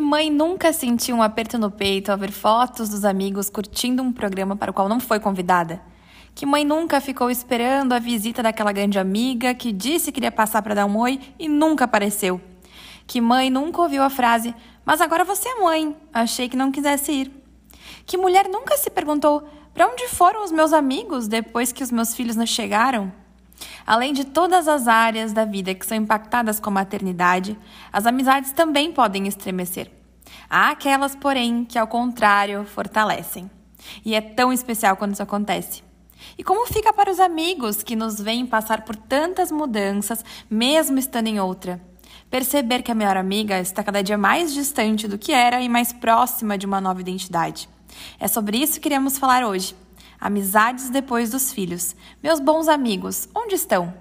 Mãe nunca sentiu um aperto no peito ao ver fotos dos amigos curtindo um programa para o qual não foi convidada? Que mãe nunca ficou esperando a visita daquela grande amiga que disse que iria passar para dar um oi e nunca apareceu? Que mãe nunca ouviu a frase: Mas agora você é mãe, achei que não quisesse ir? Que mulher nunca se perguntou: Para onde foram os meus amigos depois que os meus filhos não chegaram? Além de todas as áreas da vida que são impactadas com a maternidade, as amizades também podem estremecer. Há aquelas, porém, que ao contrário fortalecem. E é tão especial quando isso acontece. E como fica para os amigos que nos veem passar por tantas mudanças, mesmo estando em outra? Perceber que a melhor amiga está cada dia mais distante do que era e mais próxima de uma nova identidade. É sobre isso que queremos falar hoje. Amizades depois dos filhos. Meus bons amigos, onde estão?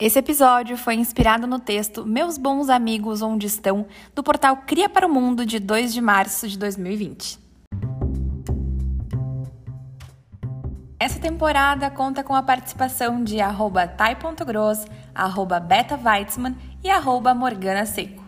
Esse episódio foi inspirado no texto Meus Bons Amigos Onde Estão, do portal Cria para o Mundo, de 2 de março de 2020. Essa temporada conta com a participação de arroba tai.gross, arroba Beta e arroba Morgana Seco.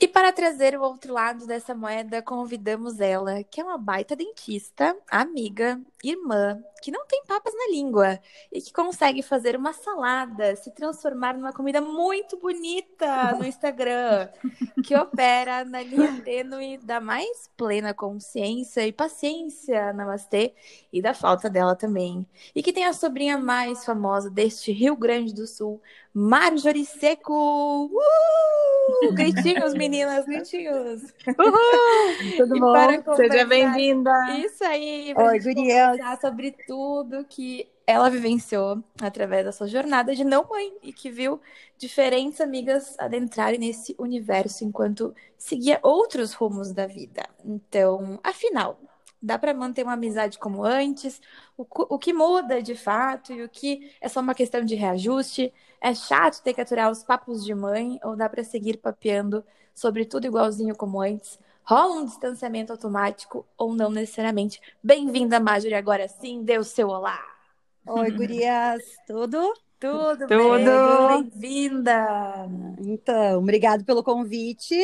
E para trazer o outro lado dessa moeda, convidamos ela, que é uma baita dentista, amiga, irmã, que não tem papas na língua e que consegue fazer uma salada se transformar numa comida muito bonita no Instagram, que opera na linha tênue da mais plena consciência e paciência, namastê, e da falta dela também. E que tem a sobrinha mais famosa deste Rio Grande do Sul, Marjorie Seco! Uh! Gritinhos, meninas, gritinhos! Uhul! Tudo bom? Seja bem-vinda! Isso aí! Oi, Guriel! sobre tudo que ela vivenciou através da sua jornada de não mãe e que viu diferentes amigas adentrarem nesse universo enquanto seguia outros rumos da vida. Então, afinal, dá para manter uma amizade como antes? O, o que muda de fato e o que é só uma questão de reajuste? É chato ter que aturar os papos de mãe ou dá para seguir papeando sobre tudo igualzinho como antes? Rola um distanciamento automático ou não necessariamente. Bem-vinda, Marjorie, agora sim, dê o seu olá. Oi, gurias, tudo? Tudo, tudo. Bem-vinda. Então, obrigado pelo convite.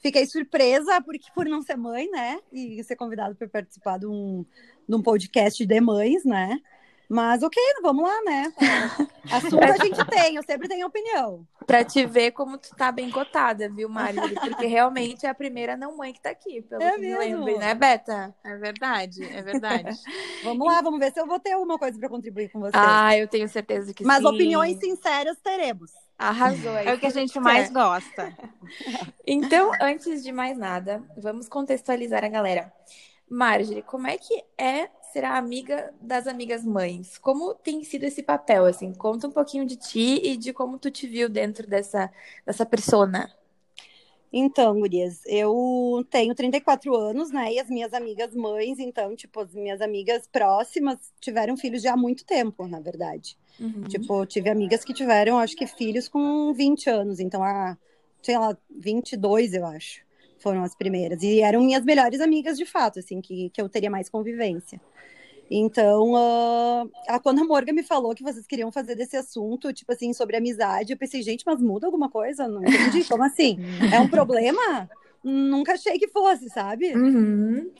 Fiquei surpresa porque por não ser mãe, né? E ser convidado para participar de um, de um podcast de mães, né? Mas ok, vamos lá, né? Assunto a gente tem, eu sempre tenho opinião. Pra te ver como tu tá bem cotada, viu, Mari? Porque realmente é a primeira não mãe que tá aqui, pelo é que mesmo. me lembro, né, Beta? É verdade, é verdade. vamos lá, vamos ver se eu vou ter alguma coisa para contribuir com você. Ah, eu tenho certeza que Mas sim. Mas opiniões sinceras teremos. Arrasou. É o que a gente mais gosta. Então, antes de mais nada, vamos contextualizar a galera. Marjorie, como é que é ser a amiga das amigas mães? Como tem sido esse papel, assim? Conta um pouquinho de ti e de como tu te viu dentro dessa, dessa persona. Então, Gurias, eu tenho 34 anos, né? E as minhas amigas mães, então, tipo, as minhas amigas próximas tiveram filhos já há muito tempo, na verdade. Uhum. Tipo, tive amigas que tiveram, acho que, filhos com 20 anos, então, a, sei lá, 22, eu acho foram as primeiras. E eram minhas melhores amigas, de fato, assim, que, que eu teria mais convivência. Então, uh, a, quando a Morga me falou que vocês queriam fazer desse assunto, tipo assim, sobre amizade, eu pensei, gente, mas muda alguma coisa? Não entendi. Como assim? É um problema? Nunca achei que fosse, sabe? Uhum.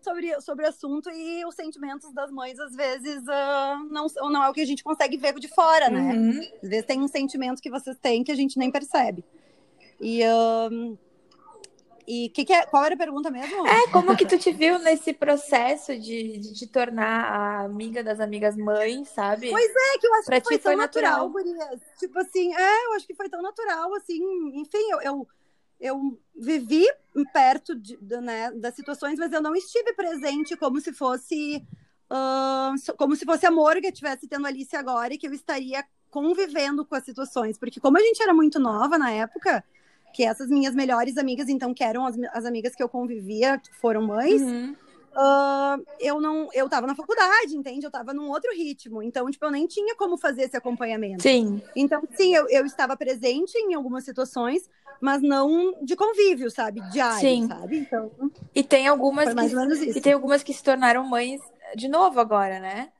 Sobre, sobre o assunto e os sentimentos das mães, às vezes, uh, não, não é o que a gente consegue ver de fora, né? Uhum. Às vezes tem um sentimento que vocês têm que a gente nem percebe. E uh, e que que é, qual era a pergunta mesmo? É, como que tu te viu nesse processo de, de te tornar a amiga das amigas mães, sabe? Pois é, que eu acho pra que foi tão foi natural, natural. Tipo assim, é, eu acho que foi tão natural, assim, enfim, eu, eu, eu vivi perto de, né, das situações, mas eu não estive presente como se fosse uh, como se fosse a Morga estivesse tendo Alice agora e que eu estaria convivendo com as situações, porque como a gente era muito nova na época, que essas minhas melhores amigas, então, que eram as, as amigas que eu convivia, foram mães, Uhum. uh, eu não, eu tava na faculdade, entende? Eu tava num outro ritmo. Então, tipo, eu nem tinha como fazer esse acompanhamento. Sim. Então, sim, eu, eu estava presente em algumas situações, mas não de convívio, sabe? Diário, sim. sabe? Então. E tem algumas que, E tem algumas que se tornaram mães de novo agora, né?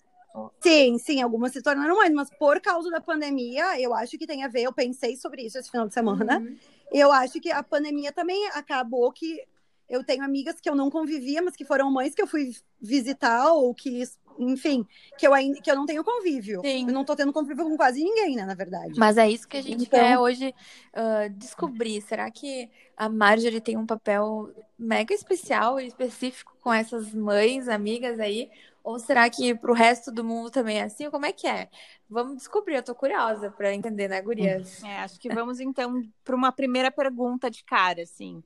Sim, sim, algumas se tornaram mães, mas por causa da pandemia, eu acho que tem a ver. Eu pensei sobre isso esse final de semana. Uhum. Eu acho que a pandemia também acabou que eu tenho amigas que eu não convivia, mas que foram mães que eu fui visitar ou que, enfim, que eu, ainda, que eu não tenho convívio. Sim. Eu não tô tendo convívio com quase ninguém, né, na verdade. Mas é isso que a gente então... quer hoje uh, descobrir. Será que a Marjorie tem um papel mega especial e específico com essas mães, amigas aí? Ou será que para o resto do mundo também é assim? Como é que é? Vamos descobrir, eu tô curiosa para entender, né, gurias? É, acho que vamos então para uma primeira pergunta de cara, assim.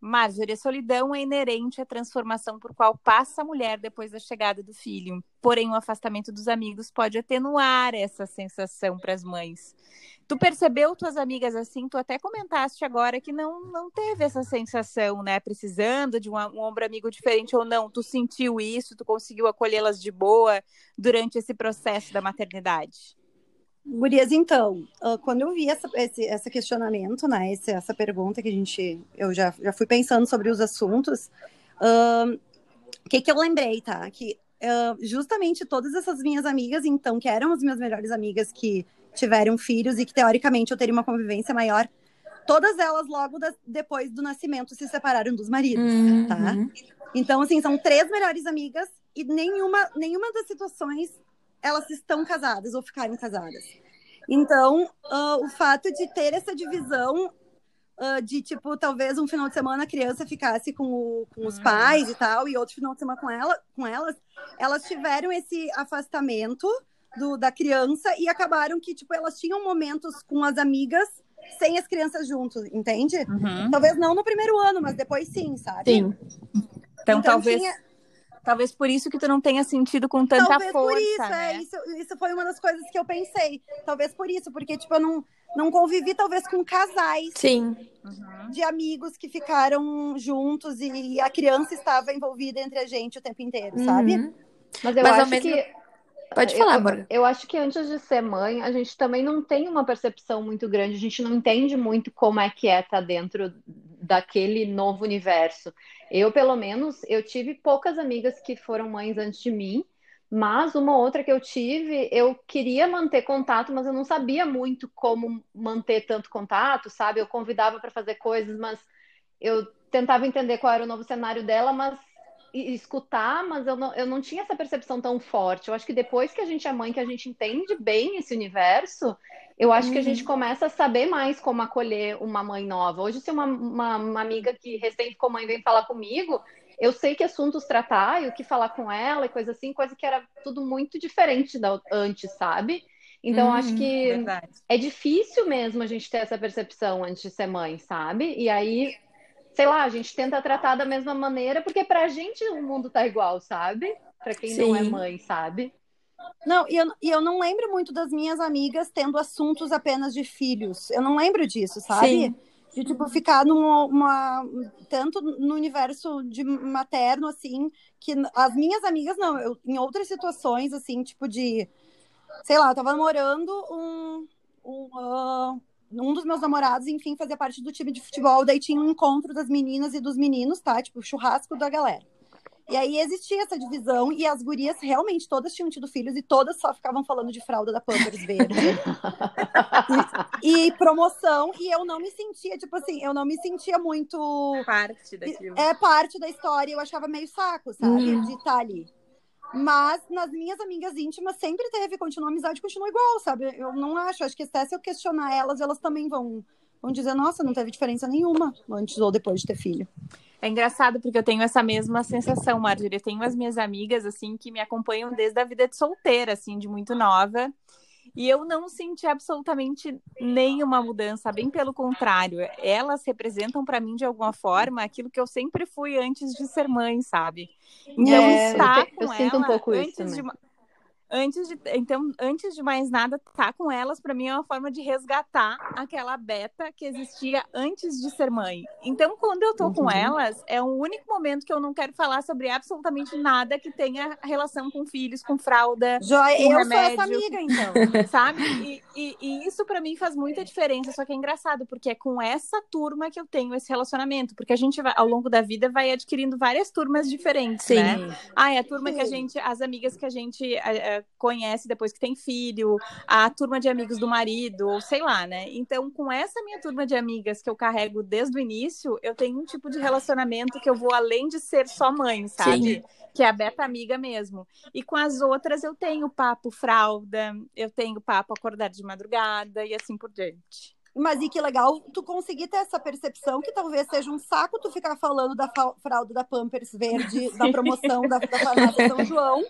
Marjorie, a solidão é inerente à transformação por qual passa a mulher depois da chegada do filho. Porém, o afastamento dos amigos pode atenuar essa sensação para as mães. Tu percebeu tuas amigas assim? Tu até comentaste agora que não, não teve essa sensação, né? Precisando de um, um ombro amigo diferente ou não. Tu sentiu isso? Tu conseguiu acolhê-las de boa durante esse processo da maternidade? Gurias, então, quando eu vi essa, esse, esse questionamento, né, esse, essa pergunta que a gente, eu já, já fui pensando sobre os assuntos, o que que eu lembrei, tá? Que uh, justamente todas essas minhas amigas, então, que eram as minhas melhores amigas que tiveram filhos e que teoricamente eu teria uma convivência maior, todas elas logo da, depois do nascimento se separaram dos maridos, uhum. tá? Então, assim, são três melhores amigas e nenhuma, nenhuma das situações elas estão casadas ou ficaram casadas. Então, uh, o fato de ter essa divisão uh, de, tipo, talvez um final de semana a criança ficasse com, o, com os pais e tal, e outro final de semana com, ela, com elas, elas tiveram esse afastamento do, da criança e acabaram que, tipo, elas tinham momentos com as amigas sem as crianças juntos, entende? Uhum. Talvez não no primeiro ano, mas depois sim, sabe? Sim. Então, então talvez. Tinha... Talvez por isso que tu não tenha sentido com tanta Talvez força. Por isso, né? é, isso, isso foi uma das coisas que eu pensei. Talvez por isso, porque, tipo, eu não, não convivi, talvez, com casais Sim. de amigos que ficaram juntos e a criança estava envolvida entre a gente o tempo inteiro, uhum. sabe? Mas eu Mas acho mesmo... que Pode falar, amor. Eu, eu acho que antes de ser mãe, a gente também não tem uma percepção muito grande, a gente não entende muito como é que é estar tá dentro daquele novo universo. Eu, pelo menos, eu tive poucas amigas que foram mães antes de mim, mas uma outra que eu tive, eu queria manter contato, mas eu não sabia muito como manter tanto contato, sabe? Eu convidava para fazer coisas, mas eu tentava entender qual era o novo cenário dela, mas escutar, mas eu não, eu não tinha essa percepção tão forte. Eu acho que depois que a gente é mãe, que a gente entende bem esse universo, eu acho uhum. que a gente uhum. começa a saber mais como acolher uma mãe nova. Hoje, se uma, uma, uma, amiga que recém ficou mãe vem falar comigo, eu sei que assuntos tratar e o que falar com ela e coisa assim, coisa que era tudo muito diferente da antes, sabe? Então, uhum, acho que verdade. é difícil mesmo a gente ter essa percepção antes de ser mãe, sabe? E aí sei lá, a gente tenta tratar da mesma maneira, porque pra gente o mundo tá igual, sabe? Pra quem Sim. não é mãe, sabe? Não, e eu, e eu não lembro muito das minhas amigas tendo assuntos apenas de filhos. Eu não lembro disso, sabe? Sim. De, tipo, ficar numa. Uma, tanto no universo de materno, assim, que as minhas amigas, não. Eu, em outras situações, assim, tipo de. Sei lá, eu tava namorando um. um uh, um dos meus namorados, enfim, fazia parte do time de futebol, daí tinha um encontro das meninas e dos meninos, tá? Tipo, churrasco da galera. E aí existia essa divisão e as gurias realmente todas tinham tido filhos e todas só ficavam falando de fralda da Pampers verde. e, e, promoção e eu não me sentia, tipo assim, eu não me sentia muito parte daquilo. É parte da história, eu achava meio saco, sabe? Hum. De estar tá ali. Mas nas minhas amigas íntimas sempre teve, continua a amizade, continua igual, sabe? Eu não acho, acho que até se eu questionar elas, elas também vão, vão dizer, nossa, não teve diferença nenhuma antes ou depois de ter filho. É engraçado porque eu tenho essa mesma sensação, Marjorie. Eu tenho as minhas amigas, assim, que me acompanham desde a vida de solteira, assim, de muito nova. E eu não senti absolutamente nenhuma mudança, bem pelo contrário. Elas representam para mim de alguma forma aquilo que eu sempre fui antes de ser mãe, sabe? Então é, estar eu, com eu ela sinto um pouco antes isso de antes de então antes de mais nada estar tá com elas para mim é uma forma de resgatar aquela beta que existia antes de ser mãe então quando eu tô uhum. com elas é o único momento que eu não quero falar sobre absolutamente nada que tenha relação com filhos com fralda Joia, com eu remédio, sou essa amiga então sabe e, e, e isso para mim faz muita diferença só que é engraçado porque é com essa turma que eu tenho esse relacionamento porque a gente vai, ao longo da vida vai adquirindo várias turmas diferentes Sim. né ah é a turma Sim. que a gente as amigas que a gente conhece depois que tem filho, a turma de amigos do marido, ou sei lá, né? Então, com essa minha turma de amigas que eu carrego desde o início, eu tenho um tipo de relacionamento que eu vou além de ser só mãe, sabe? Sim. Que é a beta amiga mesmo. E com as outras eu tenho papo fralda, eu tenho papo acordar de madrugada e assim por diante. Mas e que legal tu conseguir ter essa percepção que talvez seja um saco tu ficar falando da fralda da Pampers Verde, da promoção da, da farmácia São João,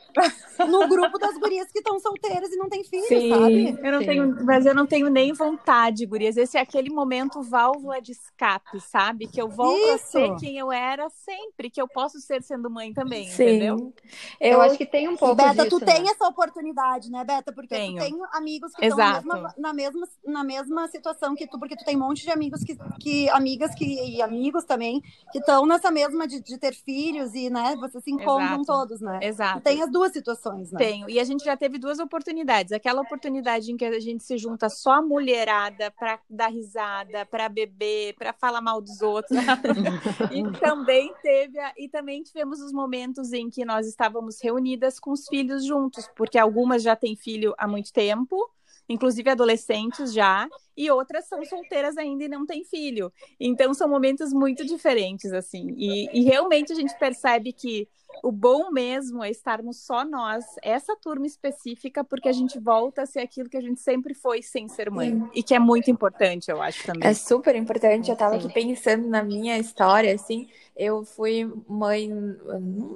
no grupo das gurias que estão solteiras e não têm filho, Sim, sabe? Eu não tenho, mas eu não tenho nem vontade, gurias. Esse é aquele momento válvula de escape, sabe? Que eu volto Isso. a ser quem eu era sempre, que eu posso ser sendo mãe também, Sim. entendeu? Eu, eu acho que tem um pouco Beta, disso, tu né? tem essa oportunidade, né, Beta? Porque Tenho. tu tem amigos que estão na mesma, na mesma, na mesma situação que tu, porque tu tem um monte de amigos que, que amigas que, e amigos também, que estão nessa mesma de, de, ter filhos e, né, vocês se encontram Exato. todos, né? Exato. Tem as duas situações, né? Tenho. E a gente já teve duas oportunidades. Aquela oportunidade em que a gente se junta só mulherada para dar risada, para beber, para falar mal dos outros. e também teve a, e também tivemos os momentos em que nós estávamos reunidas com os filhos juntos, porque algumas já têm filho há muito tempo inclusive adolescentes já, e outras são solteiras ainda e não têm filho. Então são momentos muito diferentes, assim. E, e realmente a gente percebe que o bom mesmo é estarmos só nós, essa turma específica, porque a gente volta a ser aquilo que a gente sempre foi sem ser mãe. Sim. E que é muito importante, eu acho também. É super importante. Eu tava Sim. aqui pensando na minha história, assim. Eu fui mãe,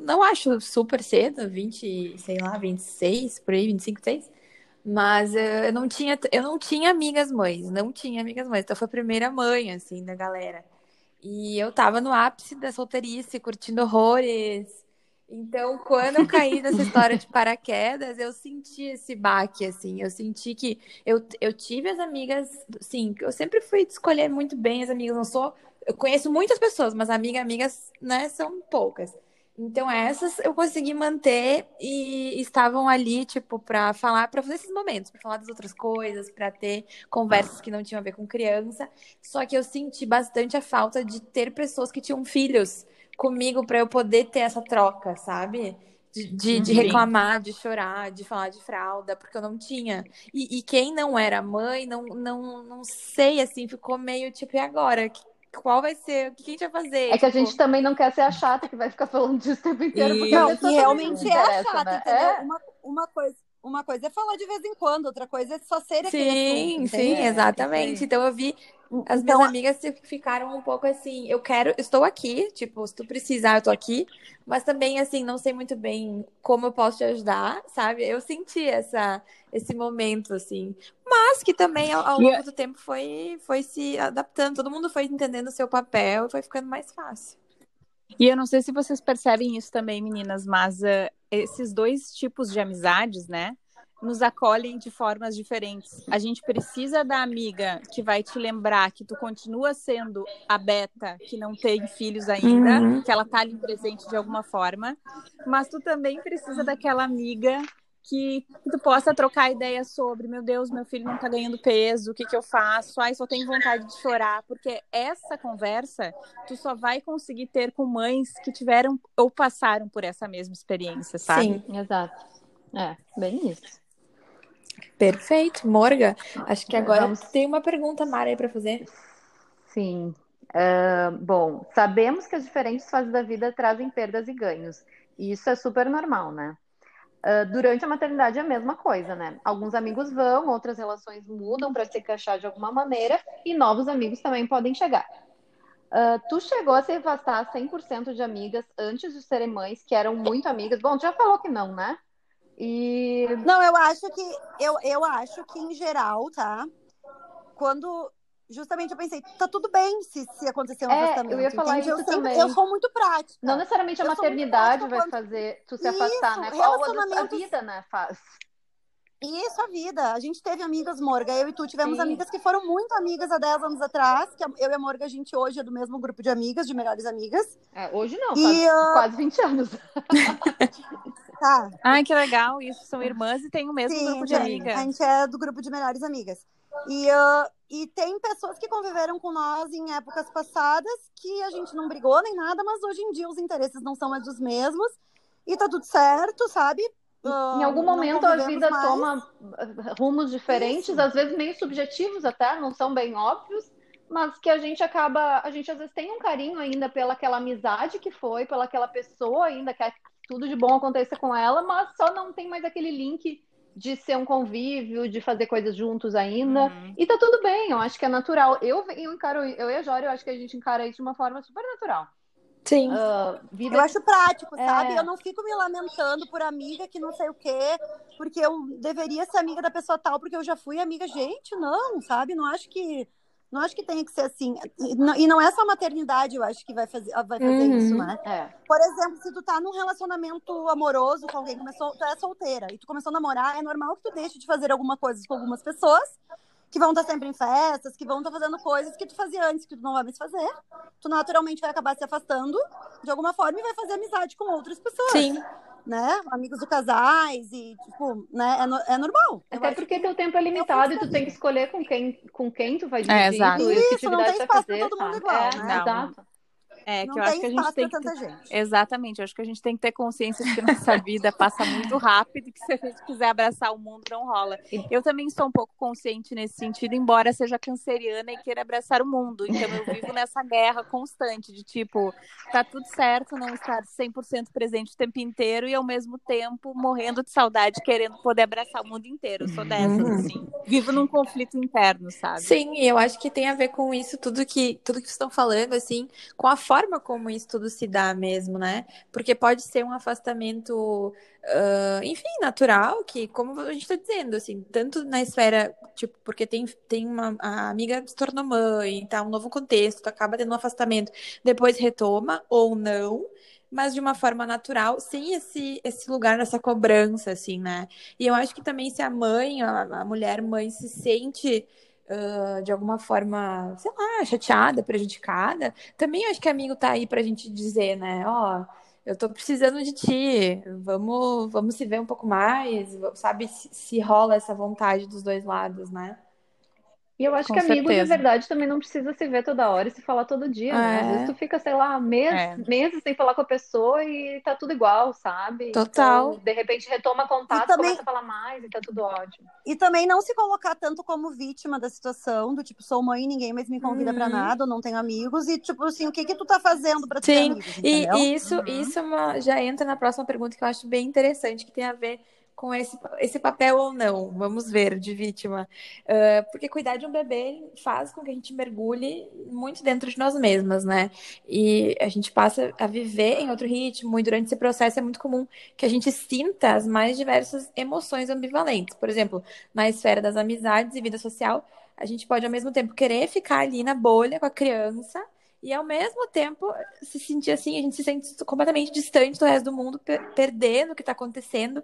não acho super cedo, 20, sei lá, 26, por aí, 25, 26. Mas eu não tinha, eu não tinha amigas mães, não tinha amigas mães. Então foi a primeira mãe, assim, da galera. E eu tava no ápice da solteirice, curtindo horrores. Então, quando eu caí nessa história de paraquedas, eu senti esse baque, assim. Eu senti que eu, eu tive as amigas, sim, eu sempre fui escolher muito bem as amigas. Não sou. Eu conheço muitas pessoas, mas amigas, amigas, né, são poucas. Então, essas eu consegui manter e estavam ali, tipo, para falar, para fazer esses momentos, para falar das outras coisas, para ter conversas que não tinham a ver com criança. Só que eu senti bastante a falta de ter pessoas que tinham filhos comigo para eu poder ter essa troca, sabe? De, de, de, reclamar, de chorar, de falar de fralda, porque eu não tinha. E, e, quem não era mãe, não, não, não sei, assim, ficou meio tipo, e agora? Qual vai ser, o que a gente vai fazer? É que a tipo gente também não quer ser a chata que vai ficar falando disso o tempo inteiro. E... Não, que realmente é a chata, né? entendeu? É? Uma, uma coisa. Uma coisa é falar de vez em quando, outra coisa é só ser aquele Sim, assunto, sim, exatamente. Sim. Então eu vi as então, minhas amigas ficaram um pouco assim, eu quero, estou aqui, tipo, se tu precisar, eu tô aqui, mas também assim, não sei muito bem como eu posso te ajudar, sabe? Eu senti essa esse momento assim, mas que também ao, ao longo do tempo foi foi se adaptando, todo mundo foi entendendo o seu papel e foi ficando mais fácil. E eu não sei se vocês percebem isso também, meninas, mas uh, esses dois tipos de amizades, né? nos acolhem de formas diferentes. A gente precisa da amiga que vai te lembrar que tu continua sendo a beta que não tem filhos ainda, uhum. que ela tá ali presente de alguma forma, mas tu também precisa daquela amiga que, tu possa trocar ideias sobre, meu Deus, meu filho não tá ganhando peso, o que que eu faço? Ai, só tenho vontade de chorar, porque essa conversa tu só vai conseguir ter com mães que tiveram ou passaram por essa mesma experiência, sabe? Sim, exato. É, bem isso. Perfeito, Morga. Acho que agora Vamos... tem uma pergunta, Mara, aí para fazer. Sim. Uh, bom, sabemos que as diferentes fases da vida trazem perdas e ganhos. E isso é super normal, né? Uh, durante a maternidade é a mesma coisa, né? Alguns amigos vão, outras relações mudam para se encaixar de alguma maneira e novos amigos também podem chegar. Uh, tu chegou a se afastar 100% de amigas antes de serem mães, que eram muito amigas. Bom, tu já falou que não, né? E não, eu acho que eu, eu acho que em geral, tá? Quando justamente eu pensei, tá tudo bem se, se acontecer um é, afastamento. Eu ia falar entende? isso eu também. eu sou muito prática. Não necessariamente a eu maternidade vai fazer tu se afastar, né? Qual a vida, né, faz. Isso, a vida. A gente teve amigas, Morga. Eu e tu tivemos Sim. amigas que foram muito amigas há 10 anos atrás. Que eu e a Morga, a gente hoje é do mesmo grupo de amigas, de melhores amigas. É, hoje não, E, faz ah, quase 20 anos. Tá. Ai, que legal. Isso são irmãs e tem o mesmo Sim, grupo de amigas. A gente é do grupo de melhores amigas. E, ah, e tem pessoas que conviveram com nós em épocas passadas que a gente não brigou nem nada, mas hoje em dia os interesses não são mais os mesmos. E tá tudo certo, sabe? Ah, Em algum não momento a vida mais. toma uh, rumos diferentes, Isso. às vezes meio subjetivos até, não são bem óbvios, mas que a gente acaba, a gente às vezes tem um carinho ainda pela aquela amizade que foi, pela aquela pessoa ainda, quer que tudo de bom aconteça com ela, mas só não tem mais aquele link de ser um convívio, de fazer coisas juntos ainda. Uhum. E tá tudo bem, eu acho que é natural. Eu, eu encaro, eu e a Jória, eu acho que a gente encara isso de uma forma super natural. Sim. Ah, vida Eu acho prático, É. sabe? Eu não fico me lamentando por amiga que não sei o quê, porque eu deveria ser amiga da pessoa tal, porque eu já fui amiga. Gente, não, sabe? Não acho que. Não acho que tenha que ser assim. E não, e não é só a maternidade, eu acho que vai fazer, vai fazer Uhum. isso, né? é. Por exemplo, se tu tá num relacionamento amoroso com alguém, começou, tu é solteira e tu começou a namorar, é normal que tu deixe de fazer alguma coisa com algumas pessoas que vão estar sempre em festas, que vão estar fazendo coisas que tu fazia antes, que tu não vai mais fazer. Tu naturalmente vai acabar se afastando de alguma forma e vai fazer amizade com outras pessoas, Sim. Né? Amigos do casais e, tipo, né? É, no- é normal. Eu Até acho porque que- teu tempo é limitado e tu tem que escolher com quem, com quem tu vai É, dividir exato. e que Isso, não tem espaço pra fazer, todo mundo sabe? igual, é, né? exato. É, não que eu acho que a gente tem que tanta gente. Exatamente, eu acho que a gente tem que ter consciência de que nossa vida passa muito rápido e que se a gente quiser abraçar o mundo não rola. Eu também sou um pouco consciente nesse sentido, embora seja canceriana e queira abraçar o mundo. Então eu vivo nessa guerra constante de tipo, tá tudo certo não estar 100% presente o tempo inteiro e ao mesmo tempo morrendo de saudade, querendo poder abraçar o mundo inteiro. Eu sou dessas, Uhum. assim. Vivo num conflito interno, sabe? Sim, e eu acho que tem a ver com isso, tudo que, tudo que vocês estão falando, assim, com a forma como isso tudo se dá mesmo, né? Porque pode ser um afastamento, ah, enfim, natural, que, como a gente está dizendo, assim, tanto na esfera, tipo, porque tem, tem uma amiga se tornou mãe, tá, um novo contexto, acaba tendo um afastamento, depois retoma ou não. Mas de uma forma natural, sem esse, esse lugar dessa cobrança, assim, né? E eu acho que também se a mãe, a, a mulher mãe se sente de alguma forma, sei lá, chateada, prejudicada, também acho que amigo tá aí pra gente dizer, né? Ó, eu tô precisando de ti, vamos, vamos se ver um pouco mais, sabe? Se, se rola essa vontade dos dois lados, né? E eu acho Com que amigo de certeza. verdade também não precisa se ver toda hora e se falar todo dia, né? Às É. vezes tu fica, sei lá, mês, É. meses sem falar com a pessoa e tá tudo igual, sabe? Total. Então, de repente retoma contato, E também- começa a falar mais e tá tudo ótimo. E também não se colocar tanto como vítima da situação, do tipo, sou mãe, ninguém mais me convida pra Uhum. nada, eu não tenho amigos, e tipo assim, o que que tu tá fazendo pra ter Sim, amigos, E, entendeu? e isso, Uhum. isso é uma- já entra na próxima pergunta que eu acho bem interessante, que tem a ver com esse, esse papel ou não, vamos ver, de vítima. Ah, porque cuidar de um bebê faz com que a gente mergulhe muito dentro de nós mesmas, né? E a gente passa a viver em outro ritmo, e durante esse processo é muito comum que a gente sinta as mais diversas emoções ambivalentes. Por exemplo, na esfera das amizades e vida social, a gente pode ao mesmo tempo querer ficar ali na bolha com a criança e ao mesmo tempo se sentir assim, a gente se sente completamente distante do resto do mundo, per- perdendo o que está acontecendo.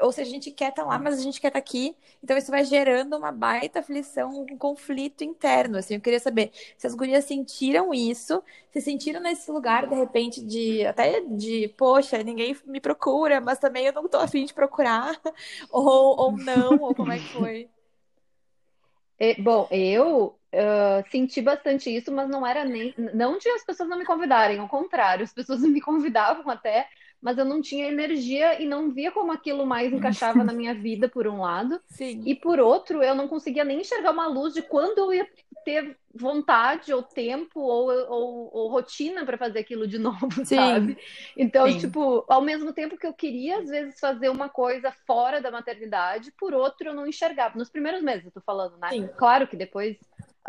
Ou seja, a gente quer estar lá, mas a gente quer estar aqui. Então isso vai gerando uma baita aflição, um conflito interno. Assim, eu queria saber se as gurias sentiram isso, se sentiram nesse lugar de repente de até de, poxa, ninguém me procura, mas também eu não tô afim de procurar, ou, ou não, ou como é que foi? E, bom, eu ah, senti bastante isso, mas não era nem. Não de as pessoas não me convidarem, ao contrário, as pessoas me convidavam até, mas eu não tinha energia e não via como aquilo mais encaixava na minha vida, por um lado. Sim. E por outro, eu não conseguia nem enxergar uma luz de quando eu ia ter vontade, ou tempo, ou, ou, ou rotina para fazer aquilo de novo, Sim. sabe? Então, Sim. tipo, ao mesmo tempo que eu queria, às vezes, fazer uma coisa fora da maternidade, por outro, eu não enxergava. Nos primeiros meses, eu tô falando, né? Claro que depois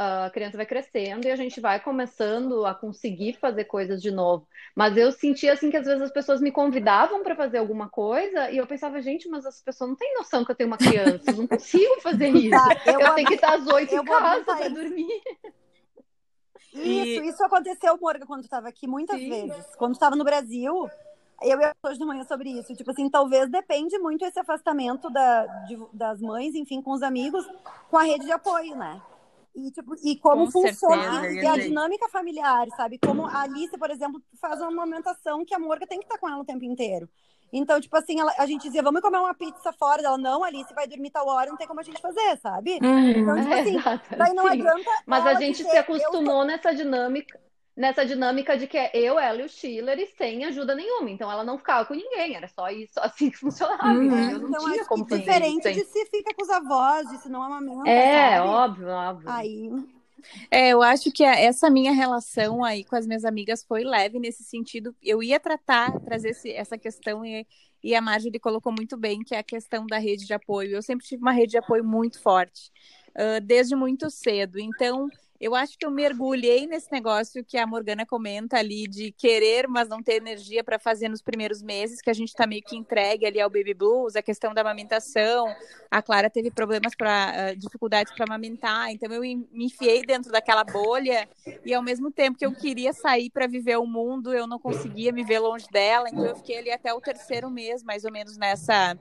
a criança vai crescendo e a gente vai começando a conseguir fazer coisas de novo. Mas eu sentia assim que às vezes as pessoas me convidavam para fazer alguma coisa e eu pensava, gente, mas as pessoas não têm noção que eu tenho uma criança, eu não consigo fazer isso. Tá, eu Eu vou tenho que estar às oito em casa para dormir. Isso, isso aconteceu, Morga, quando tu tava aqui muitas Sim. vezes. Quando tu tava no Brasil, eu ia hoje de manhã sobre isso. Tipo assim, talvez depende muito esse afastamento da, de, das mães, enfim, com os amigos, com a rede de apoio, né? E, tipo, e como Com funciona certeza, e a gente. dinâmica familiar, sabe? Como a Alice, por exemplo, faz uma amamentação que a Morga tem que estar com ela o tempo inteiro. Então, tipo assim, ela- a gente dizia, vamos comer uma pizza fora. Ela, não, Alice vai dormir tal hora, não tem como a gente fazer, sabe? Então, tipo É, assim, exato, daí não sim. adianta. Mas a gente dizer, se "Eu acostumou nessa dinâmica, nessa dinâmica de que é eu, ela e o Schiller e sem ajuda nenhuma. Então ela não ficava com ninguém, era só isso, assim que funcionava. Uhum. entendeu? Não Então, tinha acho como que fazer diferente isso. de se fica com os avós, de se não amamenta, É, sabe? óbvio, óbvio. Aí, É, eu acho que a- essa minha relação aí com as minhas amigas foi leve nesse sentido. Eu ia tratar, trazer esse- essa questão e, e a Marjorie colocou muito bem, que é a questão da rede de apoio. Eu sempre tive uma rede de apoio muito forte, ah, desde muito cedo. Então, eu acho que eu mergulhei nesse negócio que a Morgana comenta ali de querer, mas não ter energia para fazer nos primeiros meses, que a gente tá meio que entregue ali ao baby blues, a questão da amamentação. A Clara teve problemas para dificuldades para amamentar, então eu me enfiei dentro daquela bolha e ao mesmo tempo que eu queria sair para viver o mundo, eu não conseguia me ver longe dela, então eu fiquei ali até o terceiro mês, mais ou menos nessa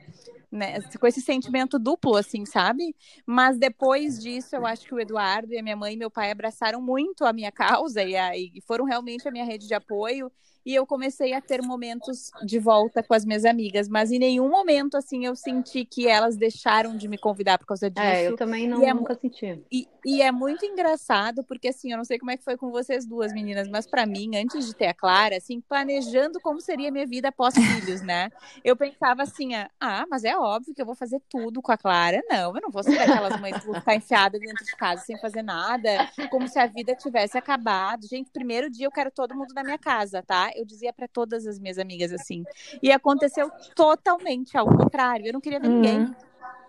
né, com esse sentimento duplo, assim, sabe? Mas depois disso, eu acho que o Eduardo e a minha mãe e meu pai abraçaram muito a minha causa e, a, e foram realmente a minha rede de apoio. E eu comecei a ter momentos de volta com as minhas amigas, mas em nenhum momento, assim, eu senti que elas deixaram de me convidar por causa disso. É, eu também não, E é nunca senti. E, e é muito engraçado, porque assim, eu não sei como é que foi com vocês duas meninas, mas pra mim, antes de ter a Clara, assim, planejando como seria a minha vida após filhos, né? Eu pensava assim, ah, mas é óbvio que eu vou fazer tudo com a Clara. Não, eu não vou ser daquelas mães que vão ficar enfiada dentro de casa sem fazer nada, como se a vida tivesse acabado. Gente, primeiro dia eu quero todo mundo na minha casa, tá? Eu dizia pra todas as minhas amigas assim. E aconteceu totalmente ao contrário. Eu não queria ver ninguém. Uhum.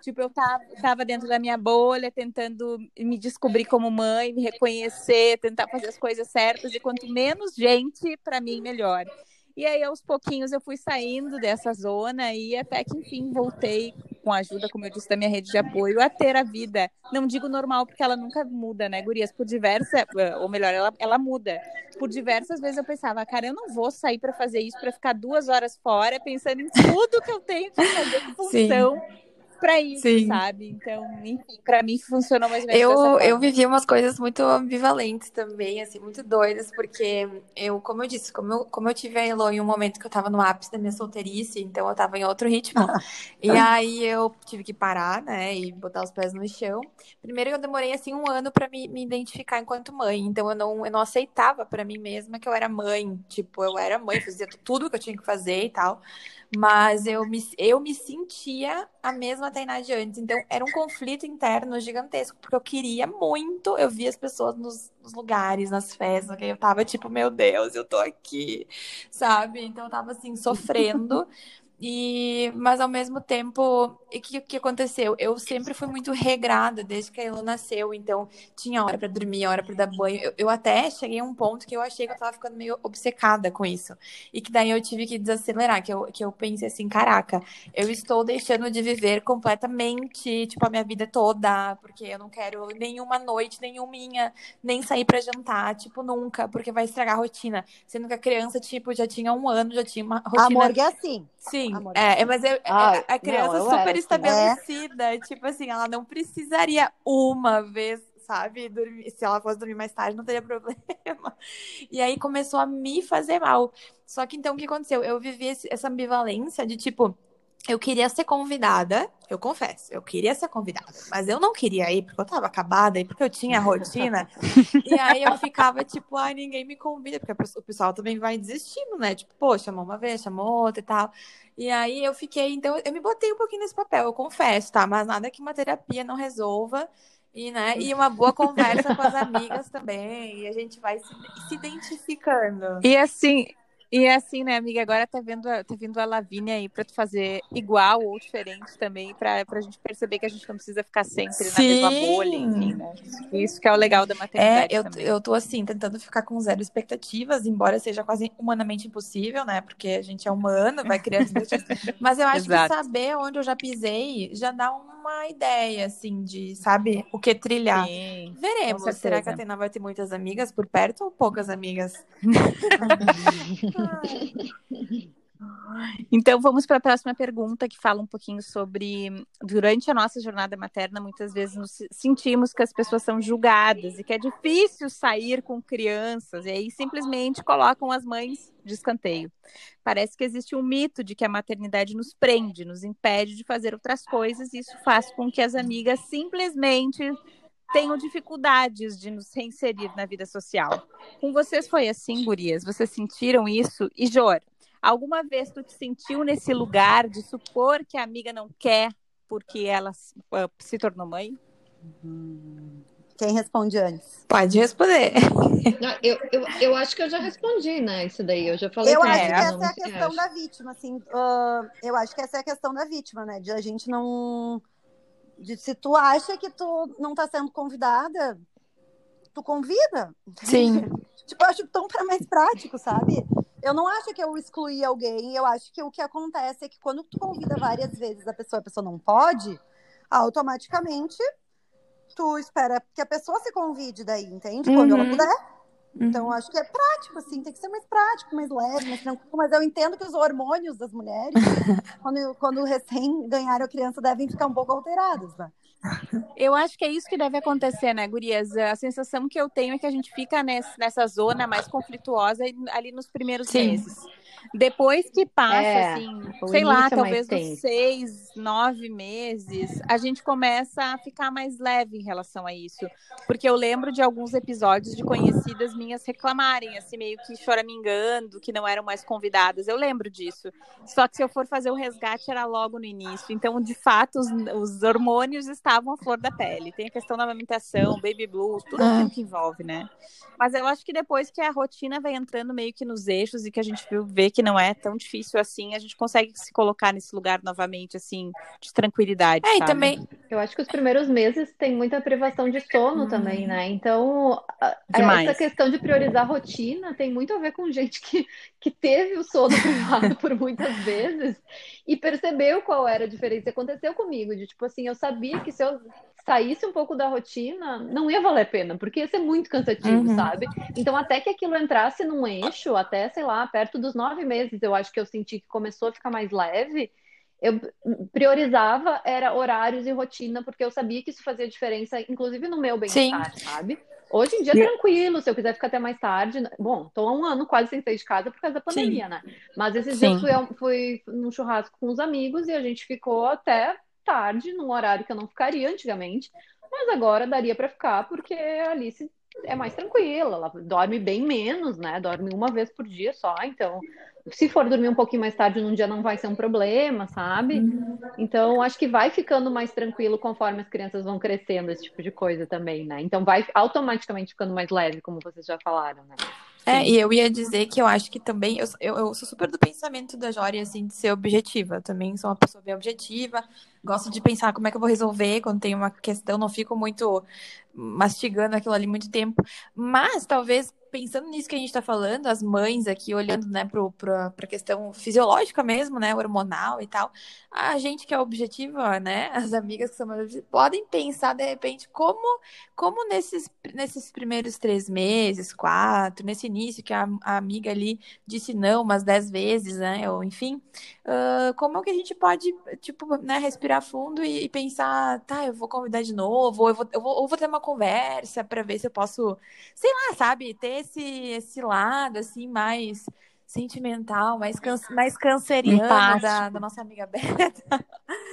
Tipo, eu tava, tava dentro da minha bolha, tentando me descobrir como mãe, me reconhecer, tentar fazer as coisas certas. E quanto menos gente, pra mim, melhor. E aí, aos pouquinhos, eu fui saindo dessa zona e até que, enfim, voltei com a ajuda, como eu disse, da minha rede de apoio, a ter a vida. Não digo normal, porque ela nunca muda, né, Gurias? Por diversas, ou melhor, ela, ela muda. Por diversas vezes eu pensava, cara, eu não vou sair pra fazer isso, pra ficar duas horas fora, pensando em tudo que eu tenho que fazer em função pra isso, Sim. sabe? Então, enfim, pra mim funcionou mais ou menos Eu, eu vivi umas coisas muito ambivalentes também, assim, muito doidas, porque eu, como eu disse, como eu, como eu tive a Elo em um momento que eu tava no ápice da minha solteirice, então eu tava em outro ritmo. E aí eu tive que parar, né, e botar os pés no chão. Primeiro eu demorei, assim, um ano pra me, me identificar enquanto mãe, então eu não, eu não aceitava pra mim mesma que eu era mãe. Tipo, eu era mãe, fazia tudo que eu tinha que fazer e tal. Mas eu me, eu me sentia a mesma Tainá de antes. Então, era um conflito interno gigantesco, porque eu queria muito. Eu via as pessoas nos, nos lugares, nas festas, que eu tava tipo, meu Deus, eu tô aqui, sabe? Então, eu tava assim, sofrendo. E, mas ao mesmo tempo, o que, que aconteceu? Eu sempre fui muito regrada desde que a Elo nasceu, então tinha hora pra dormir, hora pra dar banho. Eu, eu até cheguei a um ponto que eu achei que eu tava ficando meio obcecada com isso. E que daí eu tive que desacelerar, que eu, que eu pensei assim, caraca, eu estou deixando de viver completamente, tipo, a minha vida toda, porque eu não quero nenhuma noite, nenhuminha, nem sair pra jantar, tipo, nunca, porque vai estragar a rotina. Sendo que a criança, tipo, já tinha um ano, já tinha uma rotina. Amor é assim. Sim, É, é, mas eu- Ai, a, a criança não, super era assim. estabelecida, tipo assim, ela não precisaria uma vez, sabe, dormir, se ela fosse dormir mais tarde, não teria problema. E aí começou a me fazer mal. Só que então o que aconteceu? Eu vivi esse- essa ambivalência de tipo, eu queria ser convidada, eu confesso, eu queria ser convidada, mas eu não queria ir porque eu tava acabada e porque eu tinha rotina. E aí eu ficava tipo, ai, ninguém me convida, porque o pessoal também vai desistindo, né? Tipo, pô, chamou uma vez, chamou outra e tal. E aí eu fiquei, então eu me botei um pouquinho nesse papel, eu confesso, tá? Mas nada que uma terapia não resolva. E, né, e uma boa conversa com as amigas também. E a gente vai se, se identificando. E assim, e assim, né, amiga, agora tá vendo, tá vindo a Lavínia aí pra tu fazer igual ou diferente também, pra, pra gente perceber que a gente não precisa ficar sempre na mesma Sim. bolha, enfim, né? Isso que é o legal da É, maternidade eu, também. eu tô assim, tentando ficar com zero expectativas, embora seja quase humanamente impossível, né? Porque a gente é humano, vai criando expectativas. Mas eu acho que Exato. saber onde eu já pisei já dá uma ideia, assim, de, sabe, o que trilhar. Sim. Veremos. Será que a Tainá vai ter muitas amigas por perto ou poucas amigas? Então vamos para a próxima pergunta que fala um pouquinho sobre durante a nossa jornada materna muitas vezes nos sentimos que as pessoas são julgadas e que é difícil sair com crianças e aí simplesmente colocam as mães de escanteio. Parece que existe um mito de que a maternidade nos prende, nos impede de fazer outras coisas e isso faz com que as amigas simplesmente tenham dificuldades de nos reinserir na vida social. Com vocês foi assim, gurias? Vocês sentiram isso? E Jor, Alguma vez tu te sentiu nesse lugar de supor que a amiga não quer porque ela uh, se tornou mãe? Quem responde antes? Pode responder. Não, eu, eu, eu acho que eu já respondi, né? Isso daí, eu já falei. Eu acho que essa é a questão acho. da vítima, assim. Uh, eu acho que essa é a questão da vítima, né? De a gente não. De, se tu acha que tu não tá sendo convidada, tu convida. Sim. tipo, eu acho tão mais prático, sabe? Eu não acho que eu excluí alguém, eu acho que o que acontece é que quando tu convida várias vezes a pessoa, a pessoa não pode, automaticamente tu espera que a pessoa se convide daí, entende? Quando uhum. ela puder. Então, uhum. acho que é prático, assim, tem que ser mais prático, mais leve, mais tranquilo. Mas eu entendo que os hormônios das mulheres, quando, quando recém ganharam a criança, devem ficar um pouco alterados, né? Eu acho que é isso que deve acontecer, né, Gurias? A sensação que eu tenho é que a gente fica nesse, nessa zona mais conflituosa ali nos primeiros Sim. meses. Depois que passa, é, assim, sei lá, é talvez uns seis, nove meses, a gente começa a ficar mais leve em relação a isso. Porque eu lembro de alguns episódios de conhecidas minhas reclamarem, assim, meio que choramingando, que não eram mais convidadas. Eu lembro disso. Só que se eu for fazer o resgate, era logo no início. Então, de fato, os, os hormônios estavam à flor da pele. Tem a questão da amamentação, baby blues, tudo ah. aquilo que envolve, né? Mas eu acho que depois que a rotina vai entrando meio que nos eixos e que a gente vê que não é tão difícil assim, a gente consegue se colocar nesse lugar novamente, assim, de tranquilidade. É, sabe? e também. Eu acho que os primeiros meses tem muita privação de sono hum. também, né? Então, Demais. essa questão de priorizar a rotina tem muito a ver com gente que, que teve o sono privado por muitas vezes e percebeu qual era a diferença. Aconteceu comigo, de tipo assim, eu sabia que se eu saísse um pouco da rotina, não ia valer a pena, porque ia ser muito cansativo, uhum. sabe? Então, até que aquilo entrasse num eixo, até, sei lá, perto dos nove meses, eu acho que eu senti que começou a ficar mais leve. Eu priorizava era horários e rotina, porque eu sabia que isso fazia diferença, inclusive no meu bem-estar, sabe? Hoje em dia, é tranquilo, se eu quiser ficar até mais tarde. Bom, tô há um ano quase sem sair de casa por causa da pandemia, Sim. né? Mas esses Sim. dias fui, fui num churrasco com os amigos e a gente ficou até tarde, num horário que eu não ficaria antigamente, mas agora daria para ficar porque a Alice é mais tranquila, ela dorme bem menos, né? Dorme uma vez por dia só, então se for dormir um pouquinho mais tarde num dia não vai ser um problema, sabe? Então acho que vai ficando mais tranquilo conforme as crianças vão crescendo, esse tipo de coisa também, né? Então vai automaticamente ficando mais leve, como vocês já falaram, né? É, e eu ia dizer que eu acho que também, eu, eu, eu sou super do pensamento da Jória, assim, de ser objetiva. Eu também sou uma pessoa bem objetiva, gosto de pensar como é que eu vou resolver quando tem uma questão, não fico muito mastigando aquilo ali muito tempo. Mas talvez pensando nisso que a gente está falando, as mães aqui olhando né, para a questão fisiológica mesmo, né, hormonal e tal, a gente que é objetiva, né, as amigas que são podem pensar de repente como, como nesses, nesses primeiros três meses, quatro, nesse início que a, a amiga ali disse não umas dez vezes, né, ou enfim, uh, como é que a gente pode, tipo, né, respirar fundo e, e, pensar, tá, eu vou convidar de novo, ou eu vou, eu vou, ou vou ter uma conversa para ver se eu posso, sei lá, sabe, ter esse, esse lado, assim, mais sentimental, mais, can mais canceriano da, da, nossa amiga Beta.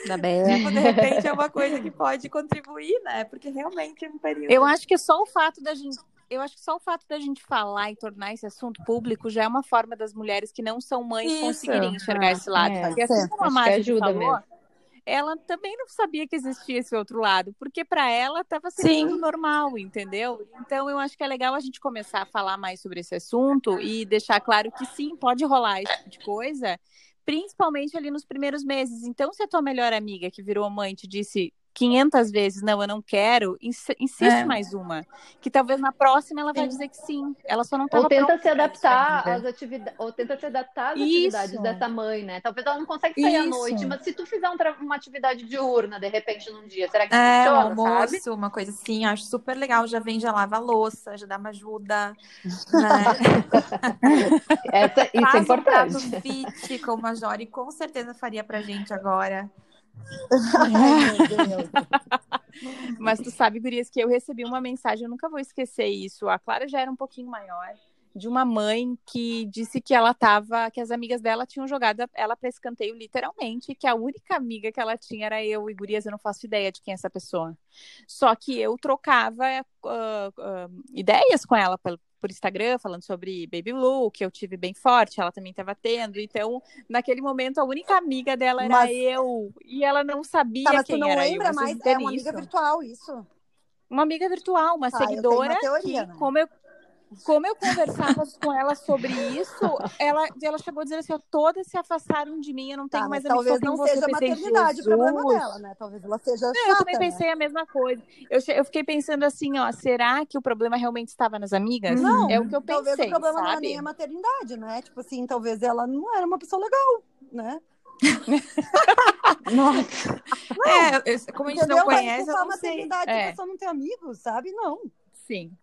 Da Beta. tipo, de repente é uma coisa que pode contribuir, né? Porque realmente é um período. Eu acho que só o fato da gente. Eu acho que só o fato da gente falar e tornar esse assunto público já é uma forma das mulheres que não são mães Isso. conseguirem enxergar ah, esse lado. É, Porque assim como a Márcia falou, mesmo ela também não sabia que existia esse outro lado, porque para ela estava sendo Sim. normal, entendeu? Então eu acho que é legal a gente começar a falar mais sobre esse assunto e deixar claro que sim, pode rolar esse tipo de coisa, principalmente ali nos primeiros meses. Então, se a tua melhor amiga que virou mãe te disse 500 vezes, não, eu não quero, insiste é. mais uma. Que talvez na próxima ela vai sim. dizer que sim. Ela só não Ou tenta se adaptar às atividades, ou tenta se adaptar às Isso. atividades dessa mãe, né? Talvez ela não consiga sair Isso. à noite, mas se tu fizer um uma atividade diurna, de repente, num dia, será que é, funciona, um almoço, sabe? uma coisa assim, acho super legal. Já vem, já lava a louça, já dá uma ajuda. Né? Essa, isso é Faz é importante. Um prato fit, como a Jori com certeza faria pra gente agora. Mas tu sabe, Gurias, que eu recebi uma mensagem, eu nunca vou esquecer isso. A Clara já era um pouquinho maior, de uma mãe que disse que ela tava, que as amigas dela tinham jogado ela para escanteio literalmente, que a única amiga que ela tinha era eu, e Gurias, eu não faço ideia de quem é essa pessoa. Só que eu trocava uh, uh, ideias com ela pelo, por Instagram falando sobre Baby Blue, que eu tive bem forte, ela também estava tendo. Então, naquele momento, a única amiga dela era mas... eu. E ela não sabia tá, mas quem tu não era lembra eu. mais? É uma amiga virtual, isso? Uma amiga virtual, uma tá, seguidora uma teoria, que, né? como eu como eu conversava com ela sobre isso, ela, ela chegou dizendo assim: todas se afastaram de mim, eu não tenho tá, mais amigos. Talvez não você. seja a maternidade o problema dela, né? Talvez ela seja. Chata, eu também né? pensei a mesma coisa. Eu, eu fiquei pensando assim: ó, será que o problema realmente estava nas amigas? Não, é o que eu pensei. Talvez o problema sabe? não era nem a maternidade, né? Tipo assim, talvez ela não era uma pessoa legal, né? Nossa. Não, é, como a gente entendeu? não conhece, eu não sei. maternidade, é. a pessoa não tem amigos, sabe? Não. Sim.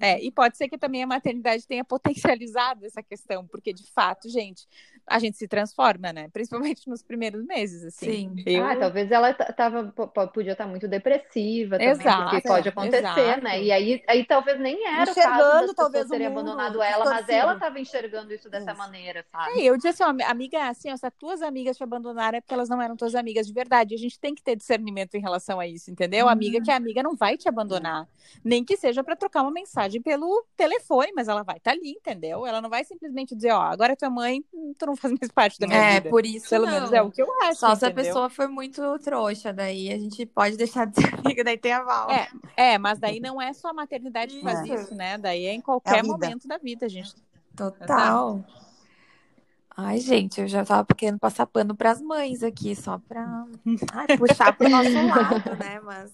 É, e pode ser que também a maternidade tenha potencializado essa questão, porque de fato, gente, a gente se transforma, né? Principalmente nos primeiros meses, assim. Sim. Eu... Ah, talvez ela tava, podia estar muito depressiva também, exato, porque pode acontecer, exato. né? E aí, aí talvez nem era enxergando, o caso das talvez terem abandonado ela, mas ela estava enxergando isso dessa isso. maneira, sabe? É, eu disse assim, ó, amiga, assim, ó, se as tuas amigas te abandonaram é porque elas não eram tuas amigas de verdade. A gente tem que ter discernimento em relação a isso, entendeu? Uhum. Amiga que a amiga não vai te abandonar, nem que seja para trocar uma mensagem pelo telefone, mas ela vai estar tá ali, entendeu? Ela não vai simplesmente dizer, ó, agora tua mãe, tu não faz mais parte da minha é, vida. É, por isso Pelo não. menos é o que eu acho, Só entendeu? se a pessoa foi muito trouxa, daí a gente pode deixar de ser amiga, daí tem a val. É, é, mas daí não é só a maternidade que faz isso, né? Daí é em qualquer é momento da vida, gente. Total. Ai, gente, eu já tava querendo passar pano para as mães aqui, só para puxar para o nosso lado, né? Mas...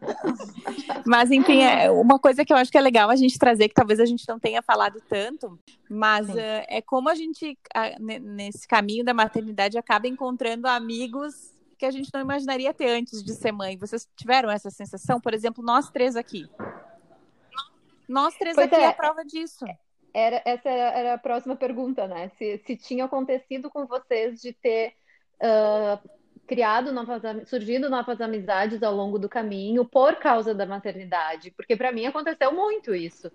mas, enfim, é uma coisa que eu acho que é legal a gente trazer, que talvez a gente não tenha falado tanto, mas uh, é como a gente, uh, nesse caminho da maternidade, acaba encontrando amigos que a gente não imaginaria ter antes de ser mãe. Vocês tiveram essa sensação? Por exemplo, nós três aqui. Nós três pois aqui é. é a prova disso. Era, essa era a próxima pergunta, né? Se, se tinha acontecido com vocês de ter uh, criado novas, surgido novas amizades ao longo do caminho por causa da maternidade, porque para mim aconteceu muito isso.